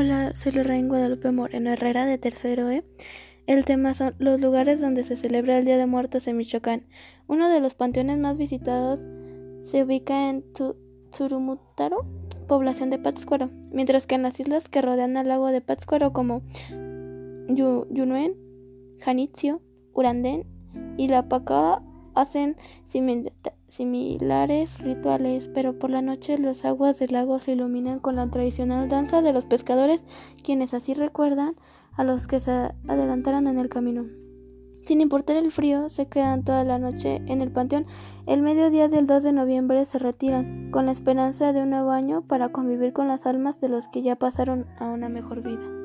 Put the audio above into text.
Hola, soy Lorraine Guadalupe Moreno Herrera de Tercero E. El tema son los lugares donde se celebra el Día de Muertos en Michoacán. Uno de los panteones más visitados se ubica en Turumutaro, población de Pátzcuaro, mientras que en las islas que rodean al lago de Pátzcuaro como Yunuen, Janitzio, Urandén y La Pacada hacen similares rituales, pero por la noche las aguas del lago se iluminan con la tradicional danza de los pescadores, quienes así recuerdan a los que se adelantaron en el camino. Sin importar el frío, se quedan toda la noche en el panteón. El mediodía del 2 de noviembre se retiran, con la esperanza de un nuevo año para convivir con las almas de los que ya pasaron a una mejor vida.